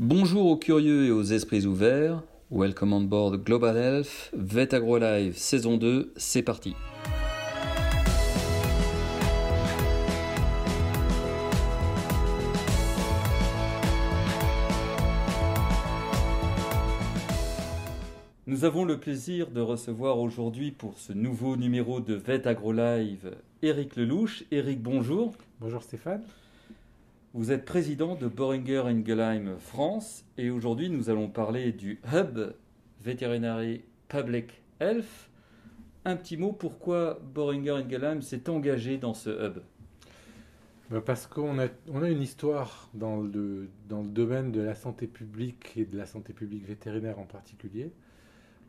Bonjour aux curieux et aux esprits ouverts. Welcome on board Global Health, Vet Agro Live saison 2, c'est parti. Nous avons le plaisir de recevoir aujourd'hui pour ce nouveau numéro de Vet Agro Live Eric Lelouch. Eric, bonjour. Bonjour Stéphane. Vous êtes président de Boehringer Ingelheim France et aujourd'hui nous allons parler du Hub Veterinary Public Health. Un petit mot, pourquoi Boehringer Ingelheim s'est engagé dans ce hub? Ben, Parce qu'on a, on a une histoire dans le, dans le domaine de la santé publique et de la santé publique vétérinaire en particulier.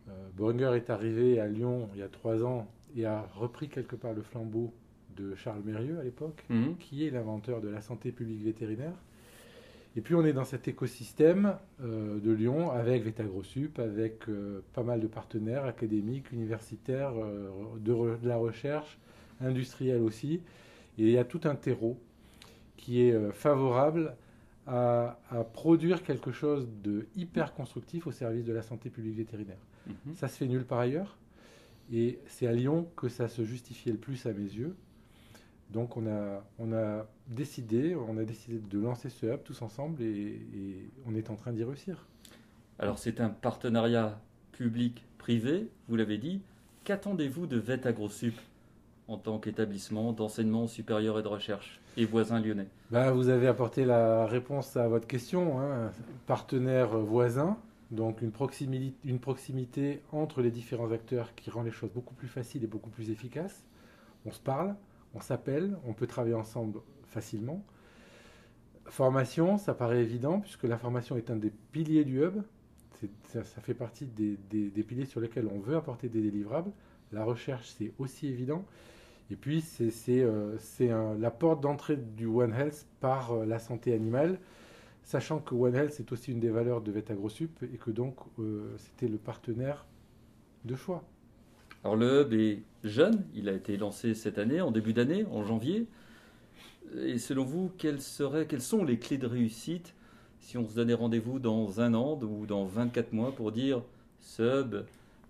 Euh, Boehringer est arrivé à Lyon il y a trois ans et a repris quelque part le flambeau de Charles Mérieux à l'époque, Mhm. qui est l'inventeur de la santé publique vétérinaire. Et puis on est dans cet écosystème euh, de Lyon avec VetagroSup, avec euh, pas mal de partenaires académiques, universitaires, euh, de, re- de la recherche, industrielle aussi. Et il y a tout un terreau qui est favorable à, à produire quelque chose de hyper constructif au service de la santé publique vétérinaire. Mhm. Ça se fait nulle part ailleurs. Et c'est à Lyon que ça se justifiait le plus à mes yeux. Donc on a, on a décidé, on a décidé de lancer ce hub tous ensemble et, et on est en train d'y réussir. Alors c'est un partenariat public-privé, vous l'avez dit. Qu'attendez-vous de Vet AgroSup en tant qu'établissement d'enseignement supérieur et de recherche et voisin lyonnais? Bah, vous avez apporté la réponse à votre question. hein. Partenaire voisin, donc une proximité, une proximité entre les différents acteurs qui rend les choses beaucoup plus faciles et beaucoup plus efficaces. On se parle, on s'appelle, on peut travailler ensemble facilement. Formation, ça paraît évident puisque la formation est un des piliers du hub. Ça, fait partie des, piliers sur lesquels on veut apporter des délivrables. La recherche, c'est aussi évident. Et puis, c'est euh, la porte d'entrée du One Health par euh, la santé animale, sachant que One Health est aussi une des valeurs de VetagroSup et que donc euh, c'était le partenaire de choix. Alors le hub est jeune, il a été lancé cette année, en début d'année, en janvier. Et selon vous, quelles, seraient, sont les clés de réussite si on se donnait rendez-vous dans un an ou dans 24 mois pour dire ce hub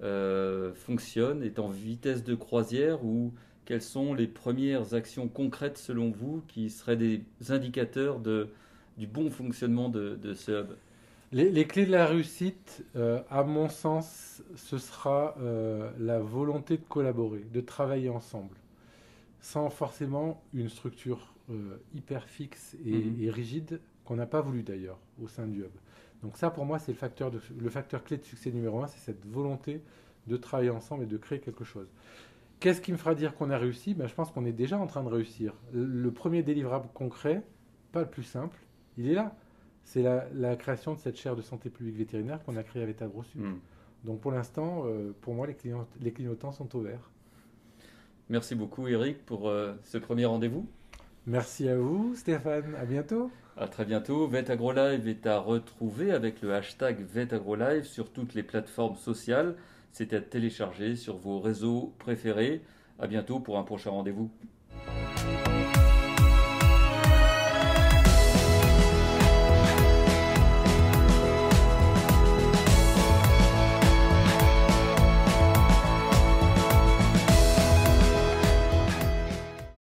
euh, fonctionne, est en vitesse de croisière ou quelles sont les premières actions concrètes selon vous qui seraient des indicateurs du bon fonctionnement de, de ce hub? Les, les clés de la réussite, euh, à mon sens, ce sera euh, la volonté de collaborer, de travailler ensemble, sans forcément une structure euh, hyper fixe et, Mhm. et rigide, qu'on n'a pas voulu d'ailleurs au sein du hub. Donc ça, pour moi, c'est le facteur, de- le facteur clé de succès numéro un, c'est cette volonté de travailler ensemble et de créer quelque chose. Qu'est-ce qui me fera dire qu'on a réussi? Ben, Je pense qu'on est déjà en train de réussir. Le premier délivrable concret, pas le plus simple, il est là. C'est la, la création de cette chaire de santé publique vétérinaire qu'on a créée avec AgroSup. Hmm. Donc pour l'instant, euh, pour moi, les, clients, les clignotants sont ouverts. Merci beaucoup Eric pour euh, ce premier rendez-vous. Merci à vous, Stéphane. À bientôt. À très bientôt. Vet AgroLive est à retrouver avec le hashtag Vet AgroLive sur toutes les plateformes sociales. C'est à télécharger sur vos réseaux préférés. À bientôt pour un prochain rendez-vous.